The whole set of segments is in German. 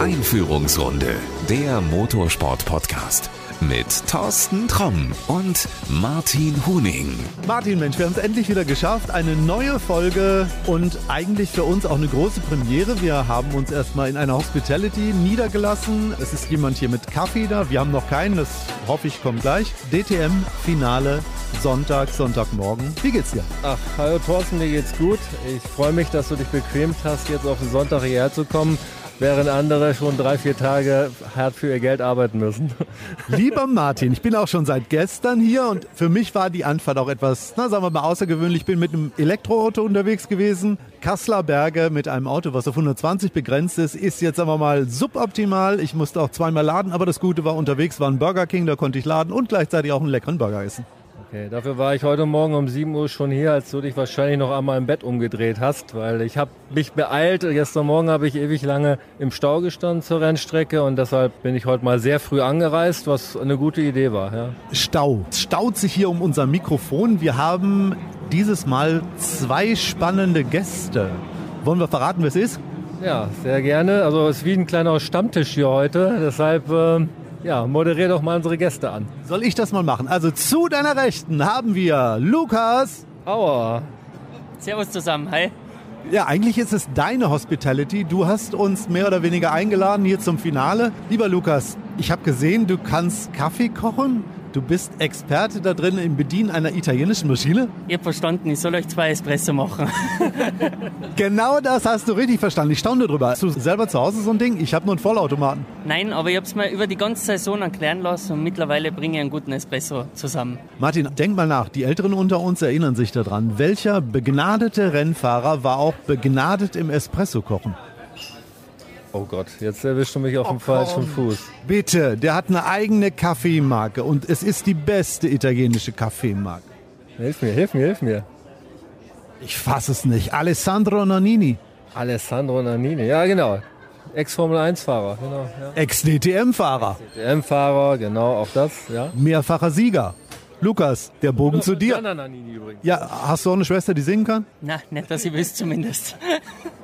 Einführungsrunde, der Motorsport-Podcast mit Thorsten Tromm und Martin Huning. Martin, Mensch, wir haben es endlich wieder geschafft. Eine neue Folge und eigentlich für uns auch eine große Premiere. Wir haben uns erstmal in einer Hospitality niedergelassen. Es ist jemand hier mit Kaffee da. Wir haben noch keinen, das hoffe ich kommt gleich. DTM-Finale Sonntag, Sonntagmorgen. Wie geht's dir? Ach, hallo Thorsten, mir geht's gut. Ich freue mich, dass du dich bequemt hast, jetzt auf den Sonntag hierher zu kommen während andere schon drei, vier Tage hart für ihr Geld arbeiten müssen. Lieber Martin, ich bin auch schon seit gestern hier und für mich war die Anfahrt auch etwas, na sagen wir mal, außergewöhnlich. Ich bin mit einem Elektroauto unterwegs gewesen. Kasseler Berge mit einem Auto, was auf 120 begrenzt ist, ist jetzt sagen wir mal suboptimal. Ich musste auch zweimal laden, aber das Gute war, unterwegs war ein Burger King, da konnte ich laden und gleichzeitig auch einen leckeren Burger essen. Okay, dafür war ich heute Morgen um 7 Uhr schon hier, als du dich wahrscheinlich noch einmal im Bett umgedreht hast, weil ich habe mich beeilt. Gestern Morgen habe ich ewig lange im Stau gestanden zur Rennstrecke und deshalb bin ich heute mal sehr früh angereist, was eine gute Idee war. Ja. Stau. Es staut sich hier um unser Mikrofon. Wir haben dieses Mal zwei spannende Gäste. Wollen wir verraten, wer es ist? Ja, sehr gerne. Also es ist wie ein kleiner Stammtisch hier heute. Deshalb äh, ja, moderier doch mal unsere Gäste an. Soll ich das mal machen? Also zu deiner Rechten haben wir Lukas. Aua. Servus zusammen, hi. Ja, eigentlich ist es deine Hospitality. Du hast uns mehr oder weniger eingeladen hier zum Finale. Lieber Lukas, ich habe gesehen, du kannst Kaffee kochen. Du bist Experte da drin im Bedienen einer italienischen Maschine? Ihr habt verstanden, ich soll euch zwei Espresso machen. genau das hast du richtig verstanden. Ich staune drüber. Hast du selber zu Hause so ein Ding? Ich habe nur einen Vollautomaten. Nein, aber ich habe es mir über die ganze Saison erklären lassen und mittlerweile bringe ich einen guten Espresso zusammen. Martin, denk mal nach. Die Älteren unter uns erinnern sich daran. Welcher begnadete Rennfahrer war auch begnadet im Espresso kochen? Oh Gott, jetzt erwischst du mich auf oh, dem falschen Fuß. Bitte, der hat eine eigene Kaffeemarke und es ist die beste italienische Kaffeemarke. Hilf mir, hilf mir, hilf mir. Ich fasse es nicht. Alessandro Nannini. Alessandro Nannini, ja genau. Ex-Formel-1-Fahrer, genau. Ja. Ex-DTM-Fahrer. DTM-Fahrer, genau, auch das, ja. Mehrfacher Sieger. Lukas, der Bogen zu dir. übrigens. Ja, hast du auch eine Schwester, die singen kann? Na, nicht, dass ich wüsste zumindest.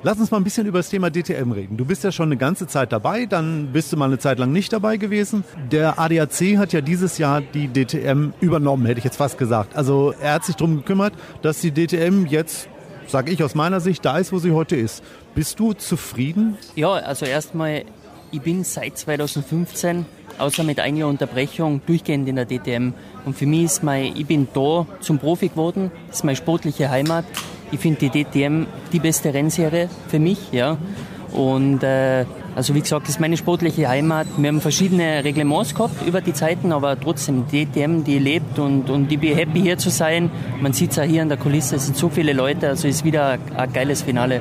Lass uns mal ein bisschen über das Thema DTM reden. Du bist ja schon eine ganze Zeit dabei, dann bist du mal eine Zeit lang nicht dabei gewesen. Der ADAC hat ja dieses Jahr die DTM übernommen, hätte ich jetzt fast gesagt. Also er hat sich darum gekümmert, dass die DTM jetzt, sage ich aus meiner Sicht, da ist, wo sie heute ist. Bist du zufrieden? Ja, also erstmal, ich bin seit 2015 außer mit einiger Unterbrechung durchgehend in der DTM. Und für mich ist mein, ich bin da zum Profi geworden, das ist meine sportliche Heimat. Ich finde die DTM die beste Rennserie für mich, ja. Und äh, also wie gesagt, das ist meine sportliche Heimat. Wir haben verschiedene Reglements gehabt über die Zeiten, aber trotzdem die DTM, die lebt und, und ich bin happy hier zu sein. Man sieht es auch hier in der Kulisse, es sind so viele Leute, also ist wieder ein geiles Finale.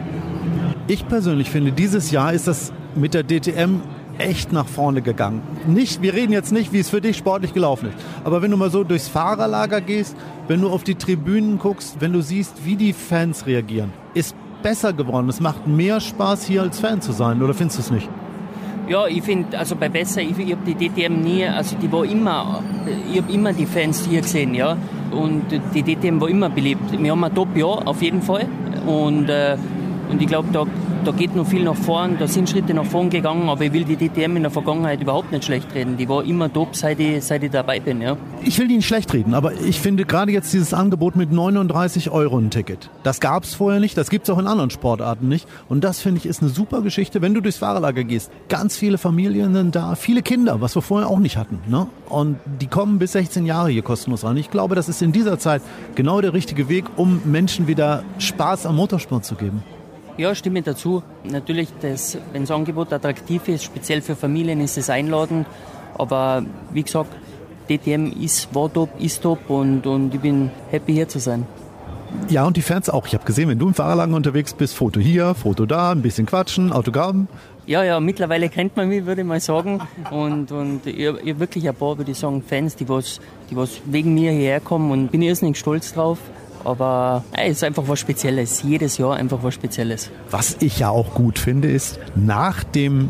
Ich persönlich finde, dieses Jahr ist das mit der DTM echt nach vorne gegangen. Nicht, wir reden jetzt nicht, wie es für dich sportlich gelaufen ist. Aber wenn du mal so durchs Fahrerlager gehst, wenn du auf die Tribünen guckst, wenn du siehst, wie die Fans reagieren, ist besser geworden. Es macht mehr Spaß, hier als Fan zu sein. Oder findest du es nicht? Ja, ich finde, also bei Besser, ich, ich habe die DTM nie, also die war immer, ich habe immer die Fans hier gesehen, ja. Und die DTM war immer beliebt. Wir haben ein Top-Jahr, auf jeden Fall. Und, äh, und ich glaube, da da geht noch viel nach vorn, da sind Schritte nach vorn gegangen, aber ich will die DTM in der Vergangenheit überhaupt nicht schlecht reden. Die war immer top, seit ich, seit ich dabei bin. Ja. Ich will die nicht schlecht reden, aber ich finde gerade jetzt dieses Angebot mit 39 Euro ein Ticket, das gab es vorher nicht, das gibt es auch in anderen Sportarten nicht. Und das finde ich ist eine super Geschichte, wenn du durchs Fahrerlager gehst. Ganz viele Familien sind da, viele Kinder, was wir vorher auch nicht hatten. Ne? Und die kommen bis 16 Jahre hier kostenlos ran. Ich glaube, das ist in dieser Zeit genau der richtige Weg, um Menschen wieder Spaß am Motorsport zu geben. Ja, stimme dazu. Natürlich, das, wenn das Angebot attraktiv ist, speziell für Familien, ist es einladend. Aber wie gesagt, DTM ist, war top, ist top und, und ich bin happy hier zu sein. Ja, und die Fans auch. Ich habe gesehen, wenn du im Fahrerlagen unterwegs bist, Foto hier, Foto da, ein bisschen quatschen, Autogramm. Ja, ja, mittlerweile kennt man mich, würde ich mal sagen. Und, und ich, ich habe wirklich ein paar, würde ich sagen, Fans, die was, die was wegen mir hierher kommen und bin irrsinnig stolz drauf. Aber es ist einfach was Spezielles. Jedes Jahr einfach was Spezielles. Was ich ja auch gut finde, ist nach dem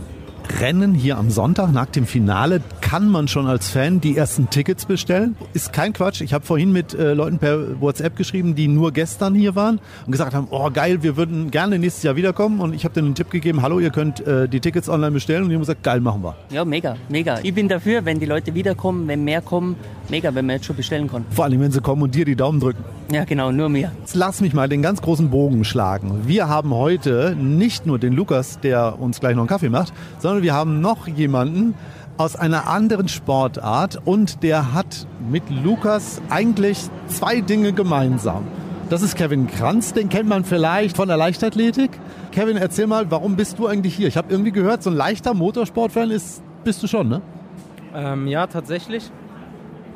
Rennen hier am Sonntag nach dem Finale kann man schon als Fan die ersten Tickets bestellen. Ist kein Quatsch. Ich habe vorhin mit äh, Leuten per WhatsApp geschrieben, die nur gestern hier waren und gesagt haben, oh geil, wir würden gerne nächstes Jahr wiederkommen. Und ich habe denen einen Tipp gegeben, hallo, ihr könnt äh, die Tickets online bestellen. Und die haben gesagt, geil, machen wir. Ja, mega, mega. Ich bin dafür, wenn die Leute wiederkommen, wenn mehr kommen, mega, wenn man jetzt schon bestellen kann. Vor allem, wenn sie kommen und dir die Daumen drücken. Ja, genau, nur mir. Jetzt lass mich mal den ganz großen Bogen schlagen. Wir haben heute nicht nur den Lukas, der uns gleich noch einen Kaffee macht, sondern wir haben noch jemanden aus einer anderen Sportart und der hat mit Lukas eigentlich zwei Dinge gemeinsam. Das ist Kevin Kranz, den kennt man vielleicht von der Leichtathletik. Kevin, erzähl mal, warum bist du eigentlich hier? Ich habe irgendwie gehört, so ein leichter Motorsportfan ist, bist du schon, ne? Ähm, ja, tatsächlich.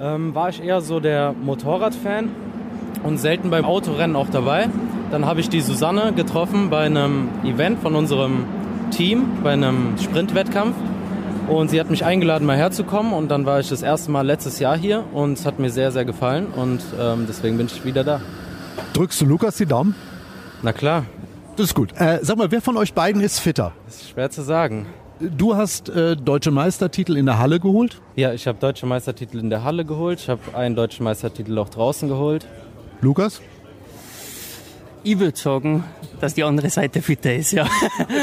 Ähm, war ich eher so der Motorradfan und selten beim Autorennen auch dabei. Dann habe ich die Susanne getroffen bei einem Event von unserem Team, bei einem Sprintwettkampf. Und sie hat mich eingeladen, mal herzukommen. Und dann war ich das erste Mal letztes Jahr hier und es hat mir sehr, sehr gefallen. Und ähm, deswegen bin ich wieder da. Drückst du Lukas die Daumen? Na klar. Das ist gut. Äh, sag mal, wer von euch beiden ist fitter? Das ist schwer zu sagen. Du hast äh, deutsche Meistertitel in der Halle geholt. Ja, ich habe deutsche Meistertitel in der Halle geholt. Ich habe einen deutschen Meistertitel auch draußen geholt. Lukas? Ich würde sagen, dass die andere Seite fitter ist, ja.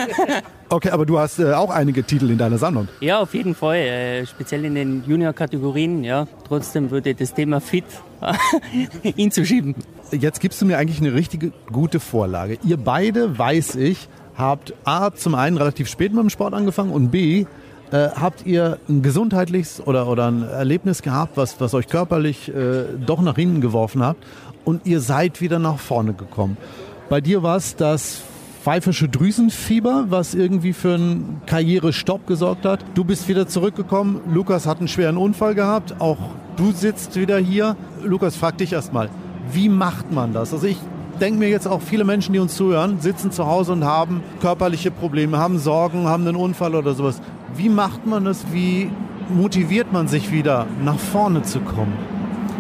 okay, aber du hast äh, auch einige Titel in deiner Sammlung. Ja, auf jeden Fall. Äh, speziell in den Junior-Kategorien, ja. Trotzdem würde das Thema fit hinzuschieben. Jetzt gibst du mir eigentlich eine richtige gute Vorlage. Ihr beide, weiß ich, habt A, zum einen relativ spät mit dem Sport angefangen und B, äh, habt ihr ein gesundheitliches oder, oder ein Erlebnis gehabt, was, was euch körperlich äh, doch nach hinten geworfen hat und ihr seid wieder nach vorne gekommen. Bei dir war es das pfeifische Drüsenfieber, was irgendwie für einen Karrierestopp gesorgt hat. Du bist wieder zurückgekommen. Lukas hat einen schweren Unfall gehabt. Auch du sitzt wieder hier. Lukas, frag dich erstmal, wie macht man das? Also ich denke mir jetzt auch viele Menschen, die uns zuhören, sitzen zu Hause und haben körperliche Probleme, haben Sorgen, haben einen Unfall oder sowas. Wie macht man das? Wie motiviert man sich wieder, nach vorne zu kommen?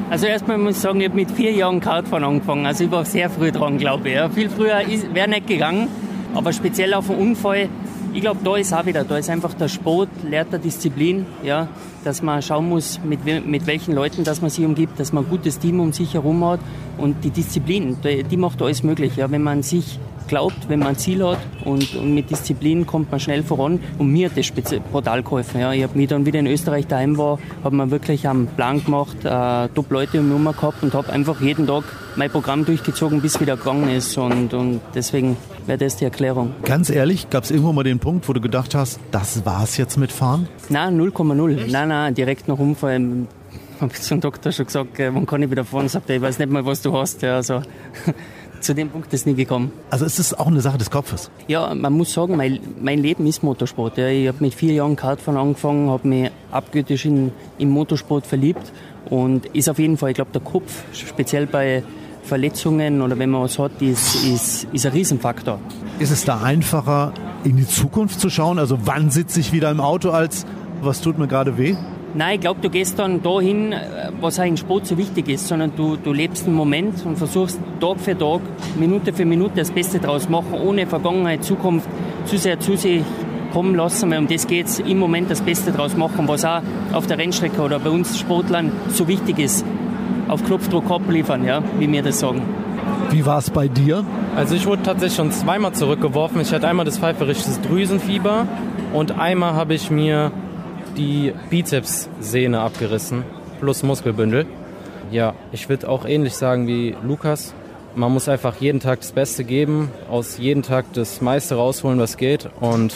Also erstmal muss ich sagen, ich habe mit vier Jahren Kartfahren angefangen. Also ich war sehr früh dran, glaube ich. Viel früher wäre nicht gegangen, aber speziell auf einen Unfall, ich glaube, da ist auch wieder, da ist einfach der Sport, lehrt der Disziplin, ja, dass man schauen muss, mit, mit welchen Leuten dass man sich umgibt, dass man ein gutes Team um sich herum hat und die Disziplin, die macht alles möglich. Ja. Wenn man sich glaubt, wenn man ein Ziel hat und, und, mit Disziplin kommt man schnell voran. Und mir hat das brutal geholfen. Ja. Ich habe mich dann wieder in Österreich daheim war, habe mir wirklich einen Plan gemacht, äh, Top-Leute um Nummer gehabt und habe einfach jeden Tag mein Programm durchgezogen, bis wieder gegangen ist. Und, und deswegen wäre das die Erklärung. Ganz ehrlich, gab es irgendwo mal den Punkt, wo du gedacht hast, das war's jetzt mit Fahren? Nein, 0,0. Nein, nein, direkt nach Unfall habe ich zum Doktor schon gesagt, wann kann ich wieder fahren? Sagt er, ich weiß nicht mal, was du hast. Ja, also zu dem Punkt ist nie gekommen. Also ist es auch eine Sache des Kopfes? Ja, man muss sagen, mein, mein Leben ist Motorsport. Ja. Ich habe mit vier Jahren Kartfahren angefangen, habe mich abgöttisch in, in Motorsport verliebt und ist auf jeden Fall, ich glaube, der Kopf, speziell bei Verletzungen oder wenn man was hat, ist, ist, ist ein Riesenfaktor. Ist es da einfacher, in die Zukunft zu schauen? Also wann sitze ich wieder im Auto als was tut mir gerade weh? Nein, ich glaube, du gehst dann dahin, äh, was auch in Sport so wichtig ist, sondern du, du lebst den Moment und versuchst Tag für Tag, Minute für Minute das Beste draus machen, ohne Vergangenheit, Zukunft zu sehr zu sich kommen lassen. Um das geht es, im Moment das Beste draus machen, was auch auf der Rennstrecke oder bei uns Sportlern so wichtig ist. Auf Knopfdruck abliefern, ja, wie wir das sagen. Wie war es bei dir? Also ich wurde tatsächlich schon zweimal zurückgeworfen. Ich hatte einmal das pfeiferisches Drüsenfieber und einmal habe ich mir die Bizepssehne abgerissen, plus Muskelbündel. Ja, ich würde auch ähnlich sagen wie Lukas. Man muss einfach jeden Tag das Beste geben, aus jedem Tag das meiste rausholen, was geht und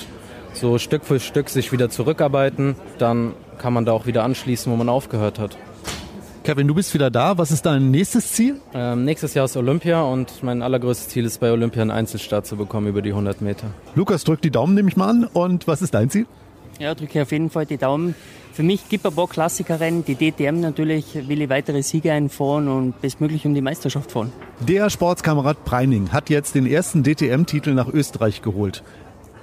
so Stück für Stück sich wieder zurückarbeiten. Dann kann man da auch wieder anschließen, wo man aufgehört hat. Kevin, du bist wieder da. Was ist dein nächstes Ziel? Ähm, nächstes Jahr ist Olympia und mein allergrößtes Ziel ist bei Olympia einen Einzelstart zu bekommen über die 100 Meter. Lukas drückt die Daumen, nehme ich mal an. Und was ist dein Ziel? Ja, drücke auf jeden Fall die Daumen. Für mich gibt es ein paar Klassikerrennen. Die DTM natürlich will ich weitere Siege einfahren und bestmöglich um die Meisterschaft fahren. Der Sportskamerad Preining hat jetzt den ersten DTM-Titel nach Österreich geholt.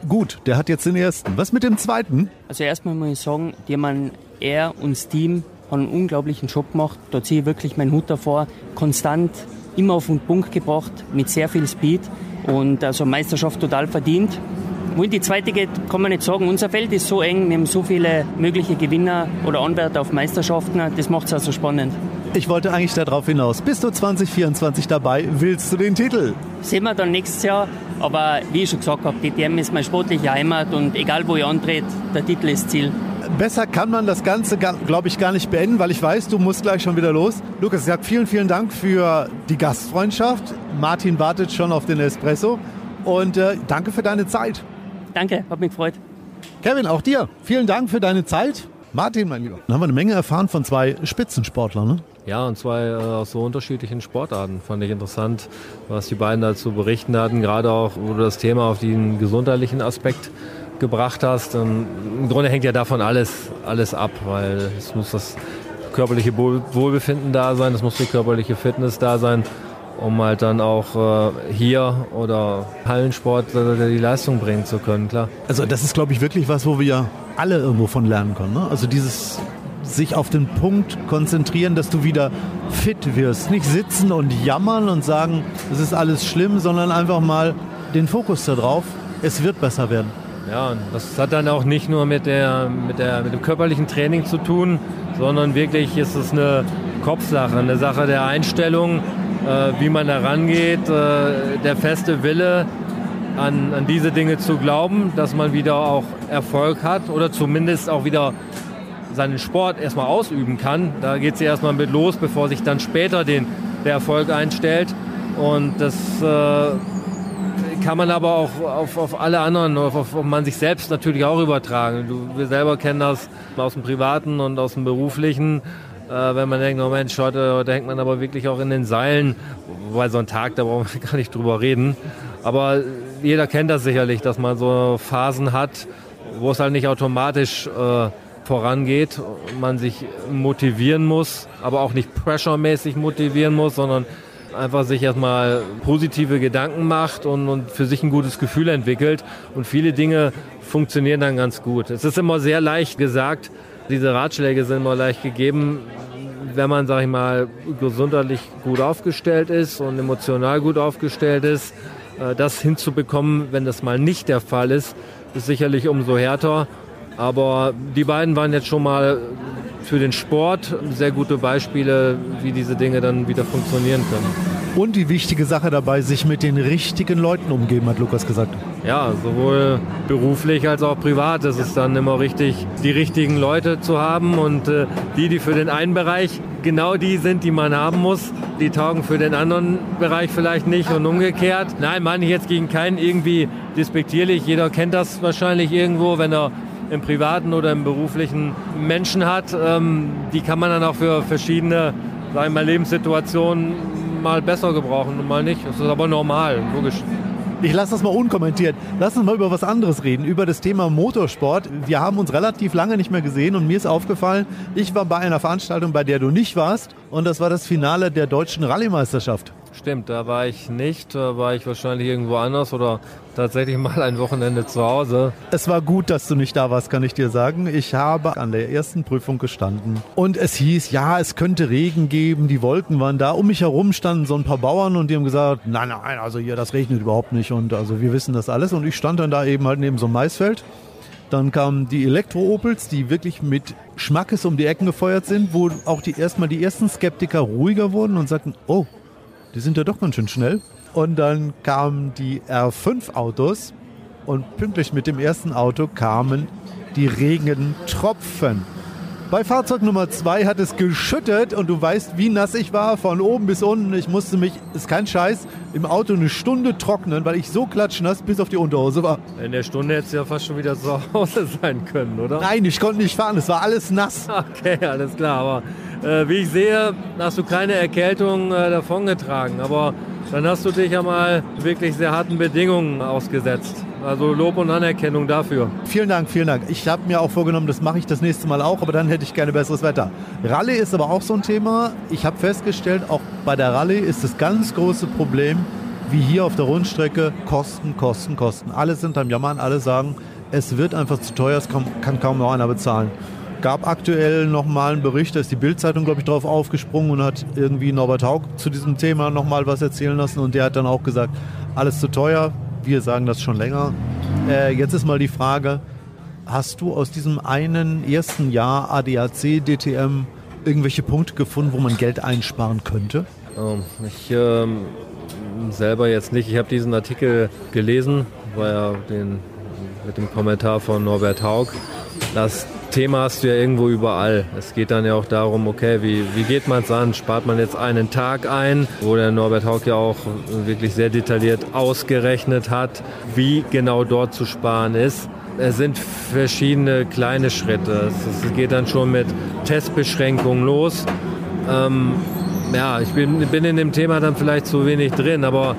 Gut, der hat jetzt den ersten. Was mit dem zweiten? Also erstmal muss ich sagen, die man er und das Team haben einen unglaublichen Job gemacht. Da ziehe ich wirklich meinen Hut davor. Konstant, immer auf den Punkt gebracht, mit sehr viel Speed und also Meisterschaft total verdient. Wo in die zweite geht, kann man nicht sagen. Unser Feld ist so eng, wir haben so viele mögliche Gewinner oder Anwärter auf Meisterschaften. Das macht es auch so spannend. Ich wollte eigentlich darauf hinaus. Bist du 2024 dabei? Willst du den Titel? Sehen wir dann nächstes Jahr. Aber wie ich schon gesagt habe, die DM ist meine sportliche Heimat und egal wo ich antrete, der Titel ist Ziel. Besser kann man das Ganze, glaube ich, gar nicht beenden, weil ich weiß, du musst gleich schon wieder los. Lukas, ich sage vielen, vielen Dank für die Gastfreundschaft. Martin wartet schon auf den Espresso und äh, danke für deine Zeit. Danke, hat mich gefreut. Kevin, auch dir. Vielen Dank für deine Zeit. Martin, mein Lieber. Dann haben wir eine Menge erfahren von zwei Spitzensportlern, ne? Ja, und zwei äh, aus so unterschiedlichen Sportarten. Fand ich interessant, was die beiden dazu berichten hatten. Gerade auch, du das Thema auf den gesundheitlichen Aspekt gebracht hast. Und Im Grunde hängt ja davon alles, alles ab, weil es muss das körperliche Wohlbefinden da sein, es muss die körperliche Fitness da sein, um halt dann auch äh, hier oder Hallensport äh, die Leistung bringen zu können, klar. Also das ist, glaube ich, wirklich was, wo wir alle irgendwo von lernen können. Ne? Also dieses sich auf den Punkt konzentrieren, dass du wieder fit wirst. Nicht sitzen und jammern und sagen, es ist alles schlimm, sondern einfach mal den Fokus darauf, es wird besser werden. Ja, und das hat dann auch nicht nur mit, der, mit, der, mit dem körperlichen Training zu tun, sondern wirklich ist es eine Kopfsache, eine Sache der Einstellung, äh, wie man da rangeht, äh, der feste Wille, an, an diese Dinge zu glauben, dass man wieder auch Erfolg hat oder zumindest auch wieder seinen Sport erstmal ausüben kann. Da geht es ja erstmal mit los, bevor sich dann später den, der Erfolg einstellt. Und das äh, kann man aber auch auf, auf alle anderen, auf, auf, man sich selbst natürlich auch übertragen. Du, wir selber kennen das aus dem Privaten und aus dem Beruflichen. Äh, wenn man denkt, oh Mensch, heute, heute hängt man aber wirklich auch in den Seilen. Wobei so ein Tag, da brauchen wir gar nicht drüber reden. Aber jeder kennt das sicherlich, dass man so Phasen hat, wo es halt nicht automatisch äh, vorangeht, man sich motivieren muss, aber auch nicht pressuremäßig motivieren muss, sondern einfach sich erstmal positive Gedanken macht und, und für sich ein gutes Gefühl entwickelt. Und viele Dinge funktionieren dann ganz gut. Es ist immer sehr leicht gesagt, diese Ratschläge sind immer leicht gegeben, wenn man, sag ich mal, gesundheitlich gut aufgestellt ist und emotional gut aufgestellt ist. Äh, das hinzubekommen, wenn das mal nicht der Fall ist, ist sicherlich umso härter. Aber die beiden waren jetzt schon mal für den Sport sehr gute Beispiele, wie diese Dinge dann wieder funktionieren können. Und die wichtige Sache dabei, sich mit den richtigen Leuten umgeben, hat Lukas gesagt. Ja, sowohl beruflich als auch privat ist es dann immer richtig, die richtigen Leute zu haben und äh, die, die für den einen Bereich genau die sind, die man haben muss, die taugen für den anderen Bereich vielleicht nicht und umgekehrt. Nein, meine ich jetzt gegen keinen irgendwie despektierlich. Jeder kennt das wahrscheinlich irgendwo, wenn er im privaten oder im beruflichen Menschen hat. Ähm, die kann man dann auch für verschiedene sagen wir, Lebenssituationen mal besser gebrauchen und mal nicht. Das ist aber normal, logisch. Ich lasse das mal unkommentiert. Lass uns mal über was anderes reden, über das Thema Motorsport. Wir haben uns relativ lange nicht mehr gesehen und mir ist aufgefallen, ich war bei einer Veranstaltung, bei der du nicht warst und das war das Finale der deutschen Rallye-Meisterschaft. Stimmt, da war ich nicht, da war ich wahrscheinlich irgendwo anders oder tatsächlich mal ein Wochenende zu Hause. Es war gut, dass du nicht da warst, kann ich dir sagen. Ich habe an der ersten Prüfung gestanden und es hieß, ja, es könnte Regen geben, die Wolken waren da. Um mich herum standen so ein paar Bauern und die haben gesagt, nein, nein, also hier, das regnet überhaupt nicht und also wir wissen das alles. Und ich stand dann da eben halt neben so einem Maisfeld. Dann kamen die Elektro-Opels, die wirklich mit Schmackes um die Ecken gefeuert sind, wo auch die erstmal die ersten Skeptiker ruhiger wurden und sagten, oh, die sind ja doch ganz schön schnell. Und dann kamen die R5-Autos und pünktlich mit dem ersten Auto kamen die Regentropfen. Bei Fahrzeug Nummer 2 hat es geschüttet und du weißt, wie nass ich war, von oben bis unten. Ich musste mich, ist kein Scheiß, im Auto eine Stunde trocknen, weil ich so klatschnass bis auf die Unterhose war. In der Stunde hättest du ja fast schon wieder zu Hause sein können, oder? Nein, ich konnte nicht fahren, es war alles nass. Okay, alles klar, aber äh, wie ich sehe, hast du keine Erkältung äh, davongetragen. Aber dann hast du dich ja mal wirklich sehr harten Bedingungen ausgesetzt. Also Lob und Anerkennung dafür. Vielen Dank, vielen Dank. Ich habe mir auch vorgenommen, das mache ich das nächste Mal auch, aber dann hätte ich gerne besseres Wetter. Rallye ist aber auch so ein Thema. Ich habe festgestellt, auch bei der Rallye ist das ganz große Problem, wie hier auf der Rundstrecke, Kosten, Kosten, Kosten. Alle sind am Jammern, alle sagen, es wird einfach zu teuer, es kann kaum noch einer bezahlen gab aktuell nochmal einen Bericht, da ist die Bildzeitung, glaube ich, drauf aufgesprungen und hat irgendwie Norbert Haug zu diesem Thema nochmal was erzählen lassen und der hat dann auch gesagt, alles zu teuer, wir sagen das schon länger. Äh, jetzt ist mal die Frage, hast du aus diesem einen ersten Jahr ADAC, DTM irgendwelche Punkte gefunden, wo man Geld einsparen könnte? Ähm, ich ähm, selber jetzt nicht. Ich habe diesen Artikel gelesen, war ja den, mit dem Kommentar von Norbert Haug. Das Thema hast du ja irgendwo überall. Es geht dann ja auch darum, okay, wie, wie geht man es an? Spart man jetzt einen Tag ein, wo der Norbert Haug ja auch wirklich sehr detailliert ausgerechnet hat, wie genau dort zu sparen ist. Es sind verschiedene kleine Schritte. Es, geht dann schon mit Testbeschränkungen los. Ähm, ja, ich bin, bin in dem Thema dann vielleicht zu wenig drin, aber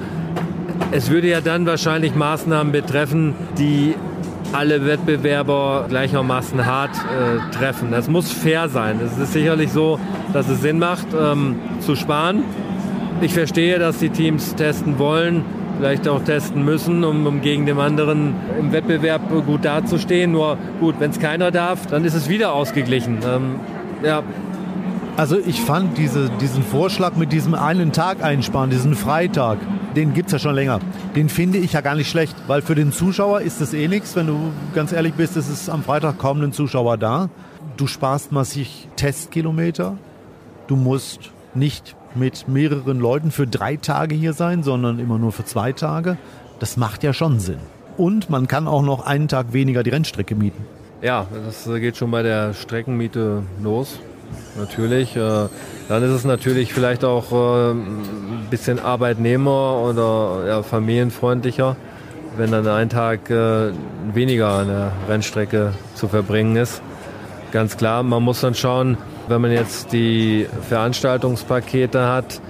es würde ja dann wahrscheinlich Maßnahmen betreffen, die alle Wettbewerber gleichermaßen hart äh, treffen. Das muss fair sein. Es ist sicherlich so, dass es Sinn macht, ähm, zu sparen. Ich verstehe, dass die Teams testen wollen, vielleicht auch testen müssen, um, um gegen den anderen im Wettbewerb gut dazustehen. Nur gut, wenn es keiner darf, dann ist es wieder ausgeglichen. Ähm, ja, also ich fand diese, diesen Vorschlag mit diesem einen Tag einsparen, diesen Freitag, den gibt es ja schon länger. Den finde ich ja gar nicht schlecht, weil für den Zuschauer ist das eh nichts. Wenn du ganz ehrlich bist, ist es am Freitag kaum ein Zuschauer da. Du sparst massig Testkilometer. Du musst nicht mit mehreren Leuten für drei Tage hier sein, sondern immer nur für zwei Tage. Das macht ja schon Sinn. Und man kann auch noch einen Tag weniger die Rennstrecke mieten. Ja, das geht schon bei der Streckenmiete los natürlich. Äh, dann ist es natürlich vielleicht auch äh, ein bisschen Arbeitnehmer oder familienfreundlicher, wenn dann ein Tag äh, weniger an der Rennstrecke zu verbringen ist. Ganz klar, man muss dann schauen, wenn man jetzt die Veranstaltungspakete hat,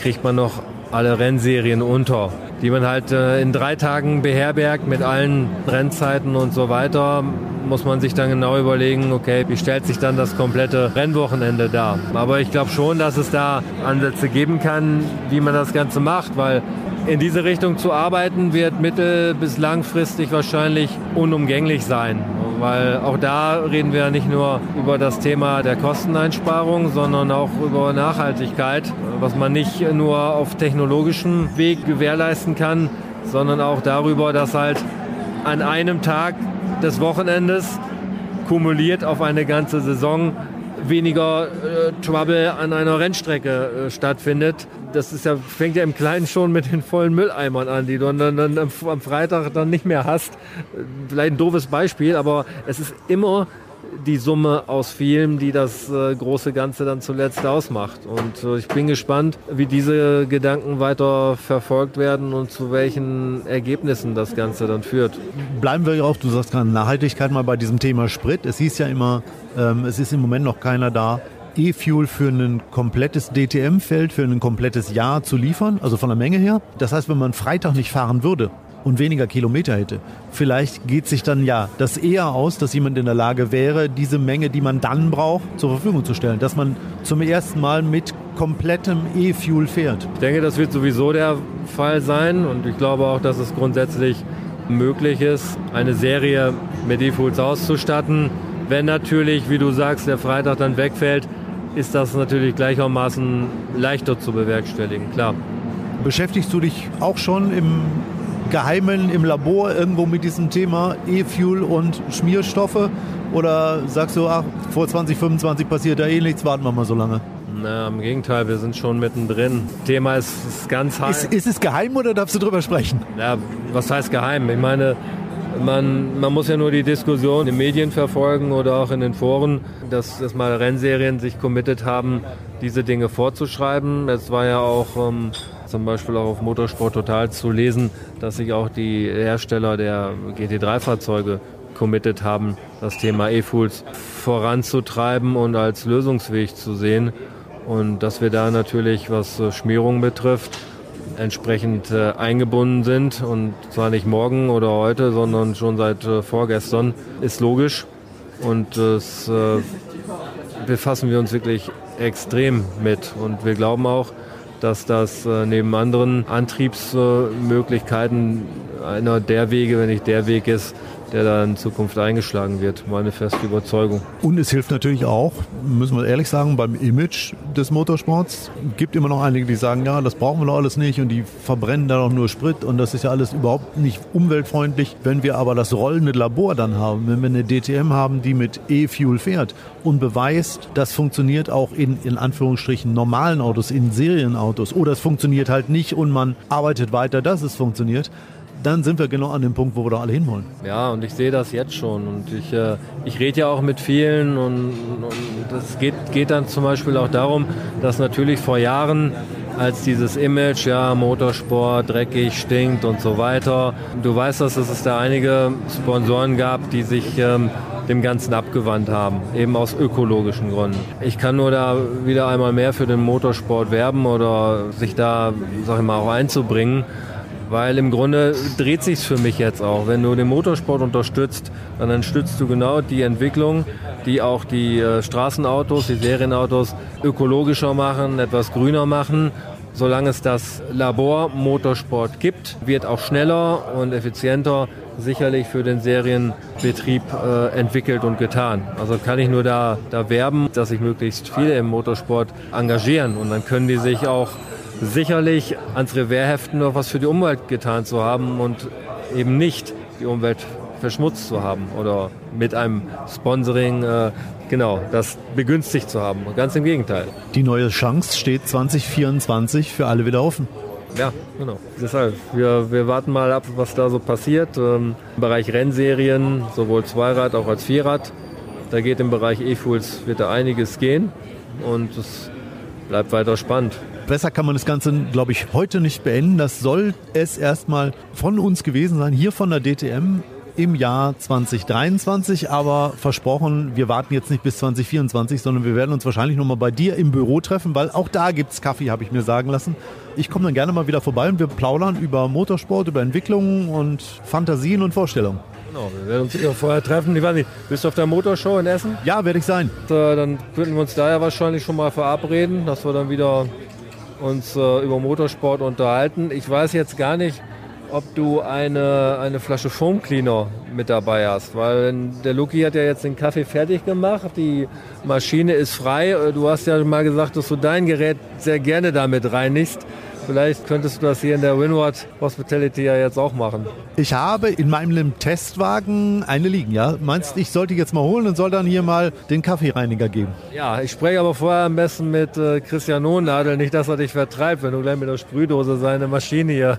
kriegt man noch alle Rennserien unter, die man halt in drei Tagen beherbergt mit allen Rennzeiten und so weiter muss man sich dann genau überlegen, okay, wie stellt sich dann das komplette Rennwochenende dar. Aber ich glaube schon, dass es da Ansätze geben kann, wie man das Ganze macht, weil in diese Richtung zu arbeiten wird mittel- bis langfristig wahrscheinlich unumgänglich sein. Weil auch da reden wir nicht nur über das Thema der Kosteneinsparung, sondern auch über Nachhaltigkeit, was man nicht nur auf technologischem Weg gewährleisten kann, sondern auch darüber, dass halt an einem Tag des Wochenendes kumuliert auf eine ganze Saison weniger äh, Trouble an einer Rennstrecke äh, stattfindet. Das ist ja, fängt ja im Kleinen schon mit den vollen Mülleimern an, die du dann, dann am Freitag dann nicht mehr hast. Vielleicht ein doofes Beispiel, aber es ist immer die Summe aus vielen, die das äh, große Ganze dann zuletzt ausmacht. Und äh, ich bin gespannt, wie diese Gedanken weiter verfolgt werden und zu welchen Ergebnissen das Ganze dann führt. Bleiben wir auch, du sagst gerade Nachhaltigkeit mal bei diesem Thema Sprit. Es hieß ja immer, ähm, es ist im Moment noch keiner da, E-Fuel für ein komplettes DTM-Feld, für ein komplettes Jahr zu liefern, also von der Menge her. Das heißt, wenn man Freitag nicht fahren würde, und weniger Kilometer hätte. Vielleicht geht sich dann ja das eher aus, dass jemand in der Lage wäre, diese Menge, die man dann braucht, zur Verfügung zu stellen. Dass man zum ersten Mal mit komplettem E-Fuel fährt. Ich denke, das wird sowieso der Fall sein und ich glaube auch, dass es grundsätzlich möglich ist, eine Serie mit E-Fuels auszustatten. Wenn natürlich, wie du sagst, der Freitag dann wegfällt, ist das natürlich gleichermaßen leichter zu bewerkstelligen, klar. Beschäftigst du dich auch schon im Geheimen im Labor irgendwo mit diesem Thema E-Fuel und Schmierstoffe? Oder sagst du, ach, vor 2025 passiert da eh nichts, warten wir mal so lange? Na, im Gegenteil, wir sind schon mittendrin. Thema ist, ist ganz heiß. Ist, ist, es geheim oder darfst du drüber sprechen? Ja, was heißt geheim? Ich meine, man, man muss ja nur die Diskussion in den Medien verfolgen oder auch in den Foren, dass, dass mal Rennserien sich committed haben, diese Dinge vorzuschreiben. Es war ja auch ähm, zum Beispiel auch auf Motorsport Total zu lesen, dass sich auch die Hersteller der GT3-Fahrzeuge committed haben, das Thema E-Fuels voranzutreiben und als Lösungsweg zu sehen. Und dass wir da natürlich, was äh, Schmierung betrifft, entsprechend äh, eingebunden sind und zwar nicht morgen oder heute, sondern schon seit äh, vorgestern, ist logisch. Und das äh, befassen wir uns wirklich extrem mit. Und wir glauben auch, dass das äh, neben anderen Antriebsmöglichkeiten einer der Wege, wenn nicht der Weg ist, der da in Zukunft eingeschlagen wird. Meine feste Überzeugung. Und es hilft natürlich auch, müssen wir ehrlich sagen, beim Image des Motorsports. gibt immer noch einige, die sagen, ja, das brauchen wir doch alles nicht und die verbrennen da doch nur Sprit und das ist ja alles überhaupt nicht umweltfreundlich. Wenn wir aber das rollende Labor dann haben, wenn wir eine DTM haben, die mit E-Fuel fährt und beweist, das funktioniert auch in, in Anführungsstrichen normalen Autos, in Serienautos oder es funktioniert halt nicht und man arbeitet weiter, dass es funktioniert, dann sind wir genau an dem Punkt, wo wir da alle hinwollen. Ja, und ich sehe das jetzt schon. Und ich, äh, ich rede ja auch mit vielen und, es geht, geht dann zum Beispiel auch darum, dass natürlich vor Jahren als dieses Image, ja, Motorsport, dreckig, stinkt und so weiter. Du weißt, dass es da einige Sponsoren gab, die sich ähm, dem Ganzen abgewandt haben, eben aus ökologischen Gründen. Ich kann nur da wieder einmal mehr für den Motorsport werben oder sich da, sag ich mal, auch einzubringen. Weil im Grunde dreht sich für mich jetzt auch. Wenn du den Motorsport unterstützt, dann unterstützt du genau die Entwicklung, die auch die äh, Straßenautos, die Serienautos ökologischer machen, etwas grüner machen. Solange es das Labor Motorsport gibt, wird auch schneller und effizienter sicherlich für den Serienbetrieb äh, entwickelt und getan. Also kann ich nur da, da werben, dass sich möglichst viele im Motorsport engagieren und dann können die sich auch sicherlich ans Revers heften, noch was für die Umwelt getan zu haben und eben nicht die Umwelt verschmutzt zu haben oder mit einem Sponsoring äh, genau das begünstigt zu haben. Ganz im Gegenteil. Die neue Chance steht 2024 für alle wieder offen. Ja, genau. Deshalb, wir, wir warten mal ab, was da so passiert. Ähm, Im Bereich Rennserien, sowohl Zweirad auch als Vierrad, da geht im Bereich E-Fuels wird da einiges gehen und es bleibt weiter spannend besser kann man das Ganze, glaube ich, heute nicht beenden. Das soll es erstmal von uns gewesen sein, hier von der DTM im Jahr 2023, aber versprochen, wir warten jetzt nicht bis 2024, sondern wir werden uns wahrscheinlich nochmal bei dir im Büro treffen, weil auch da gibt es Kaffee, habe ich mir sagen lassen. Ich komme dann gerne mal wieder vorbei und wir plaudern über Motorsport, über Entwicklungen und Fantasien und Vorstellungen. Genau, wir werden uns sicher vorher treffen. Ich weiß nicht, bist du auf der Motorshow in Essen? Ja, werde ich sein. Und, äh, dann könnten wir uns da ja wahrscheinlich schon mal verabreden, dass wir dann wieder uns äh, über Motorsport unterhalten. Ich weiß jetzt gar nicht, ob du eine, eine Flasche Foam Cleaner mit dabei hast, weil der Luki hat ja jetzt den Kaffee fertig gemacht, die Maschine ist frei. Du hast ja mal gesagt, dass du dein Gerät sehr gerne damit reinigst. Vielleicht könntest du das hier in der Windward Hospitality ja jetzt auch machen. Ich habe in meinem Testwagen eine liegen, ja? Meinst du, ich sollte jetzt mal holen und soll dann hier mal den Kaffeereiniger geben? Ja, ich spreche aber vorher am besten mit äh, Christian Nohnadel, nicht, dass er dich vertreibt, wenn du gleich mit der Sprühdose seine Maschine hier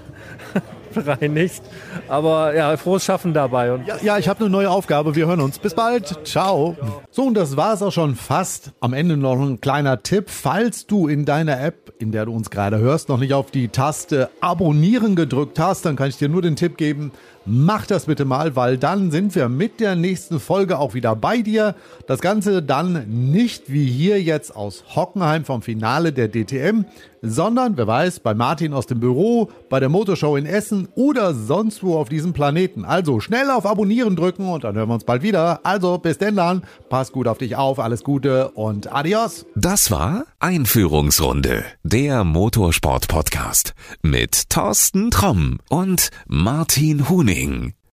reinigst. Aber ja, frohes Schaffen dabei. Und ja, ich habe eine neue Aufgabe. Wir hören uns. Bis bald. Ciao. So, und das war es auch schon fast. Am Ende noch ein kleiner Tipp. Falls du in deiner App, in der du uns gerade hörst, noch nicht auf die Taste Abonnieren gedrückt hast, dann kann ich dir nur den Tipp geben, Mach das bitte mal, weil dann sind wir mit der nächsten Folge auch wieder bei dir. Das Ganze dann nicht wie hier jetzt aus Hockenheim vom Finale der DTM, sondern, wer weiß, bei Martin aus dem Büro, bei der Motorshow in Essen oder sonst wo auf diesem Planeten. Also schnell auf Abonnieren drücken und dann hören wir uns bald wieder. Also bis denn dann, pass gut auf dich auf, alles Gute und adios. Das war Einführungsrunde, der Motorsport-Podcast mit Thorsten Tromm und Martin Huning.